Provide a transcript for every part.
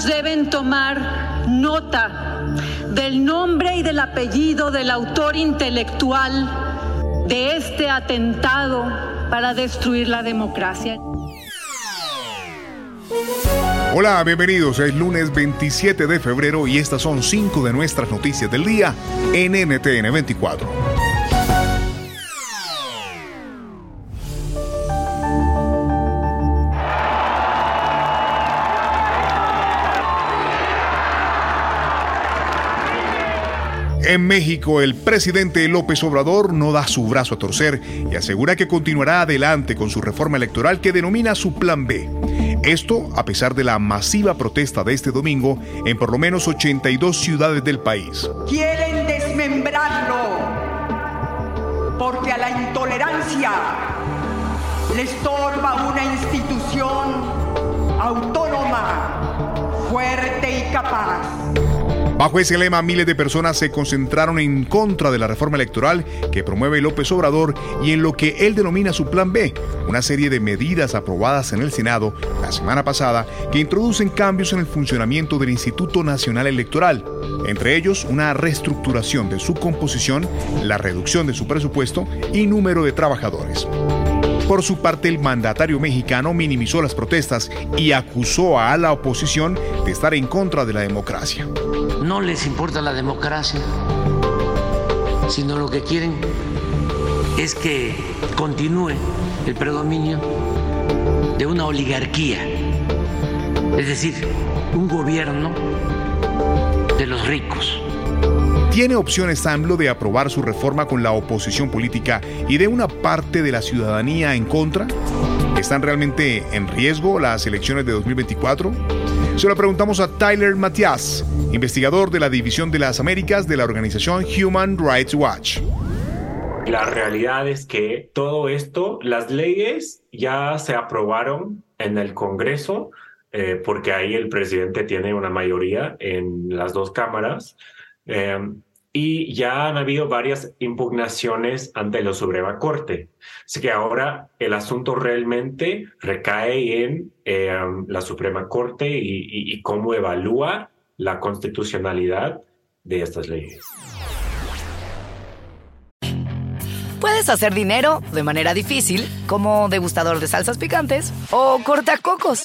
Deben tomar nota del nombre y del apellido del autor intelectual de este atentado para destruir la democracia. Hola, bienvenidos. Es lunes 27 de febrero y estas son cinco de nuestras noticias del día en NTN 24. En México, el presidente López Obrador no da su brazo a torcer y asegura que continuará adelante con su reforma electoral que denomina su Plan B. Esto a pesar de la masiva protesta de este domingo en por lo menos 82 ciudades del país. Quieren desmembrarlo porque a la intolerancia le estorba una institución autónoma, fuerte y capaz Bajo ese lema, miles de personas se concentraron en contra de la reforma electoral que promueve López Obrador y en lo que él denomina su Plan B, una serie de medidas aprobadas en el Senado la semana pasada que introducen cambios en el funcionamiento del Instituto Nacional Electoral, entre ellos una reestructuración de su composición, la reducción de su presupuesto y número de trabajadores. Por su parte, el mandatario mexicano minimizó las protestas y acusó a la oposición de estar en contra de la democracia. No les importa la democracia, sino lo que quieren es que continúe el predominio de una oligarquía, es decir, un gobierno de los ricos ¿Tiene opciones AMLO de aprobar su reforma con la oposición política y de una parte de la ciudadanía en contra? ¿Están realmente en riesgo las elecciones de 2024? Se lo preguntamos a Tyler Matias, investigador de la División de las Américas de la organización Human Rights Watch. La realidad es que todo esto, las leyes ya se aprobaron en el Congreso, eh, porque ahí el presidente tiene una mayoría en las dos cámaras. Em, y ya han habido varias impugnaciones ante la Suprema Corte. Así que ahora el asunto realmente recae en em, la Suprema Corte y, y cómo evalúa la constitucionalidad de estas leyes. Puedes hacer dinero de manera difícil, como degustador de salsas picantes, o cortacocos,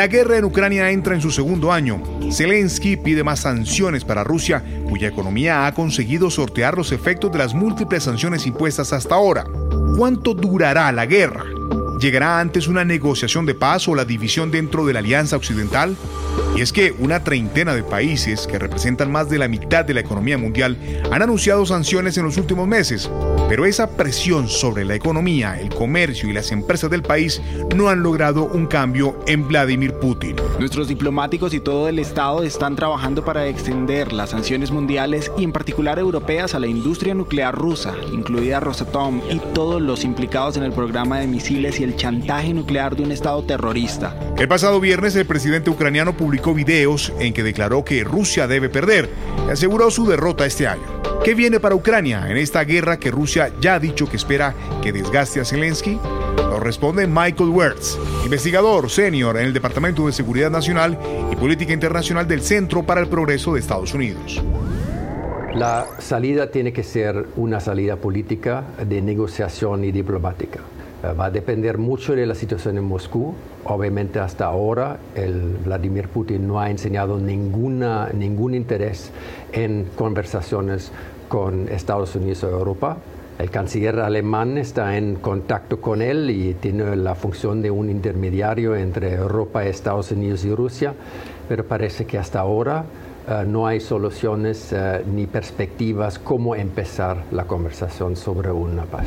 La guerra en Ucrania entra en su segundo año. Zelensky pide más sanciones para Rusia, cuya economía ha conseguido sortear los efectos de las múltiples sanciones impuestas hasta ahora. ¿Cuánto durará la guerra? ¿Llegará antes una negociación de paz o la división dentro de la Alianza Occidental? Y es que una treintena de países, que representan más de la mitad de la economía mundial, han anunciado sanciones en los últimos meses. Pero esa presión sobre la economía, el comercio y las empresas del país no han logrado un cambio en Vladimir Putin. Nuestros diplomáticos y todo el Estado están trabajando para extender las sanciones mundiales y en particular europeas a la industria nuclear rusa, incluida Rosatom y todos los implicados en el programa de misiles y el chantaje nuclear de un Estado terrorista. El pasado viernes el presidente ucraniano publicó videos en que declaró que Rusia debe perder y aseguró su derrota este año. ¿Qué viene para Ucrania en esta guerra que Rusia ya ha dicho que espera que desgaste a Zelensky? Lo responde Michael Wertz, investigador senior en el Departamento de Seguridad Nacional y Política Internacional del Centro para el Progreso de Estados Unidos. La salida tiene que ser una salida política de negociación y diplomática. Eh, va a depender mucho de la situación en Moscú. Obviamente hasta ahora el Vladimir Putin no ha enseñado ninguna, ningún interés en conversaciones con Estados Unidos o Europa. El canciller alemán está en contacto con él y tiene la función de un intermediario entre Europa, Estados Unidos y Rusia, pero parece que hasta ahora eh, no hay soluciones eh, ni perspectivas cómo empezar la conversación sobre una paz.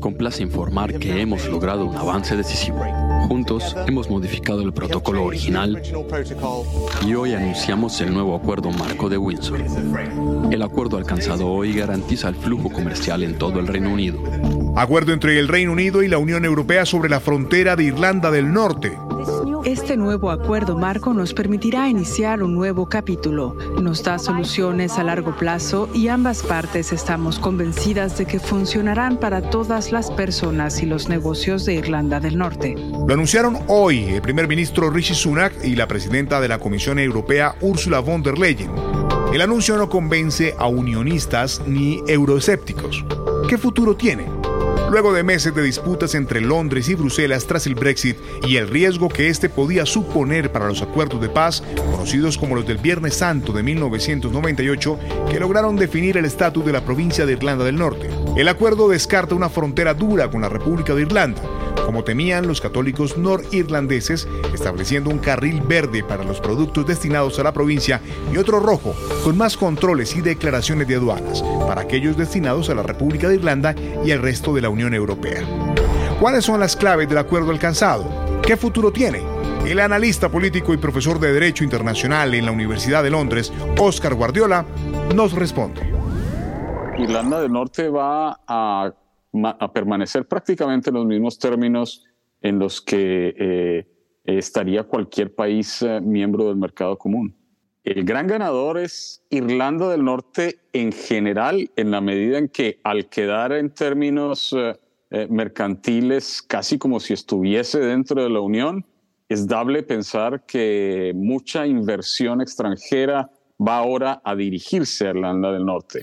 Complace informar que hemos logrado un avance decisivo. Juntos hemos modificado el protocolo original y hoy anunciamos el nuevo acuerdo marco de Windsor. El acuerdo alcanzado hoy garantiza el flujo comercial en todo el Reino Unido. Acuerdo entre el Reino Unido y la Unión Europea sobre la frontera de Irlanda del Norte. Este nuevo acuerdo marco nos permitirá iniciar un nuevo capítulo. Nos da soluciones a largo plazo y ambas partes estamos convencidas de que funcionarán para todas las personas y los negocios de Irlanda del Norte. Lo anunciaron hoy el primer ministro Rishi Sunak y la presidenta de la Comisión Europea Ursula von der Leyen. El anuncio no convence a unionistas ni euroescépticos. ¿Qué futuro tiene? Luego de meses de disputas entre Londres y Bruselas tras el Brexit y el riesgo que este podía suponer para los acuerdos de paz, conocidos como los del Viernes Santo de 1998, que lograron definir el estatus de la provincia de Irlanda del Norte. El acuerdo descarta una frontera dura con la República de Irlanda, como temían los católicos norirlandeses, estableciendo un carril verde para los productos destinados a la provincia y otro rojo, con más controles y declaraciones de aduanas para aquellos destinados a la República de Irlanda y el resto de la Unión Europea. ¿Cuáles son las claves del acuerdo alcanzado? ¿Qué futuro tiene? El analista político y profesor de Derecho Internacional en la Universidad de Londres, Oscar Guardiola, nos responde. Irlanda del Norte va a a permanecer prácticamente en los mismos términos en los que eh, estaría cualquier país eh, miembro del mercado común. El gran ganador es Irlanda del Norte en general, en la medida en que al quedar en términos eh, mercantiles casi como si estuviese dentro de la Unión, es dable pensar que mucha inversión extranjera va ahora a dirigirse a Irlanda del Norte.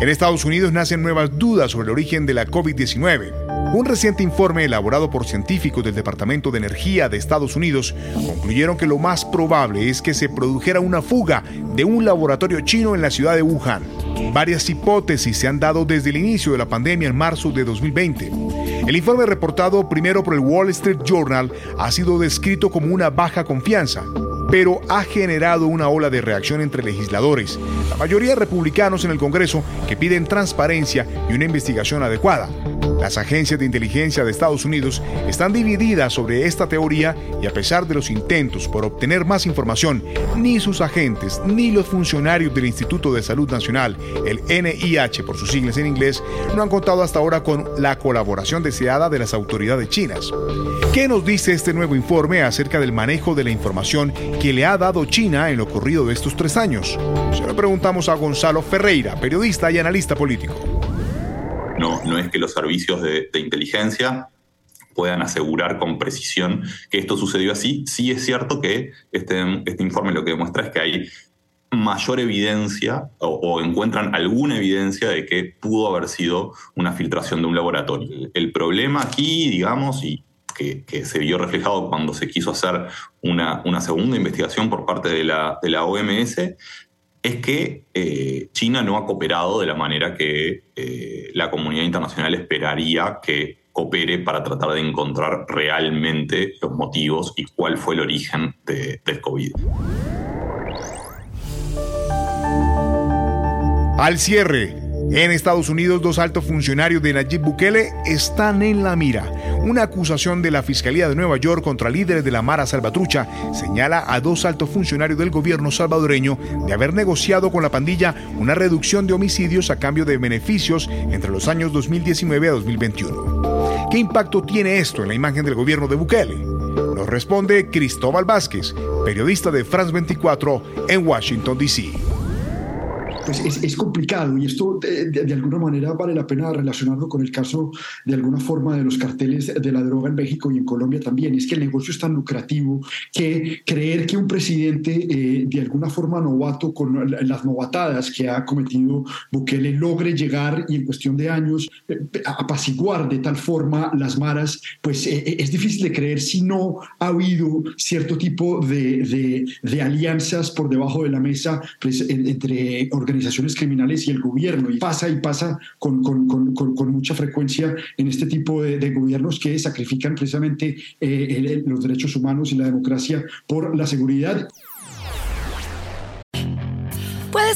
En Estados Unidos nacen nuevas dudas sobre el origen de la COVID-19. Un reciente informe elaborado por científicos del Departamento de Energía de Estados Unidos concluyeron que lo más probable es que se produjera una fuga de un laboratorio chino en la ciudad de Wuhan. Varias hipótesis se han dado desde el inicio de la pandemia en marzo de 2020. El informe reportado primero por el Wall Street Journal ha sido descrito como una baja confianza, pero ha generado una ola de reacción entre legisladores, la mayoría republicanos en el Congreso, que piden transparencia y una investigación adecuada. Las agencias de inteligencia de Estados Unidos están divididas sobre esta teoría y a pesar de los intentos por obtener más información, ni sus agentes ni los funcionarios del Instituto de Salud Nacional, el NIH por sus siglas en inglés, no han contado hasta ahora con la colaboración deseada de las autoridades chinas. ¿Qué nos dice este nuevo informe acerca del manejo de la información que le ha dado China en lo ocurrido de estos tres años? Se lo preguntamos a Gonzalo Ferreira, periodista y analista político. No, no es que los servicios de, inteligencia puedan asegurar con precisión que esto sucedió así. Sí es cierto que este, este informe lo que demuestra es que hay mayor evidencia o, encuentran alguna evidencia de que pudo haber sido una filtración de un laboratorio. El problema aquí, digamos, y que, se vio reflejado cuando se quiso hacer una, segunda investigación por parte de la OMS, es que eh, China no ha cooperado de la manera que eh, la comunidad internacional esperaría que coopere para tratar de encontrar realmente los motivos y cuál fue el origen de, del COVID. Al cierre, en Estados Unidos, dos altos funcionarios de Nayib Bukele están en la mira. Una acusación de la Fiscalía de Nueva York contra líderes de la Mara Salvatrucha señala a dos altos funcionarios del gobierno salvadoreño de haber negociado con la pandilla una reducción de homicidios a cambio de beneficios entre los años 2019 a 2021. ¿Qué impacto tiene esto en la imagen del gobierno de Bukele? Nos responde Cristóbal Vázquez, periodista de France 24 en Washington, D.C. pues es, complicado y esto de, alguna manera vale la pena relacionarlo con el caso de alguna forma de los carteles de la droga en México y en Colombia también. Es que el negocio es tan lucrativo que creer que un presidente eh, de alguna forma novato con las novatadas que ha cometido Bukele logre llegar y en cuestión de años eh, apaciguar de tal forma las maras, pues eh, es difícil de creer si no ha habido cierto tipo de, de, alianzas por debajo de la mesa pues, entre organizaciones criminales y el gobierno. Y pasa y pasa con, con, con, mucha frecuencia en este tipo de, gobiernos que sacrifican precisamente eh, los derechos humanos y la democracia por la seguridad.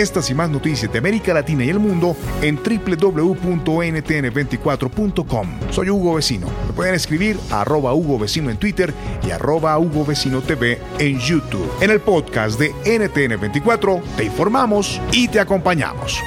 Estas y más noticias de América Latina y el mundo en www.ntn24.com. Soy Hugo Vecino. Me pueden escribir a arroba Hugo Vecino en Twitter y arroba Hugo Vecino TV en YouTube. En el podcast de NTN24 te informamos y te acompañamos.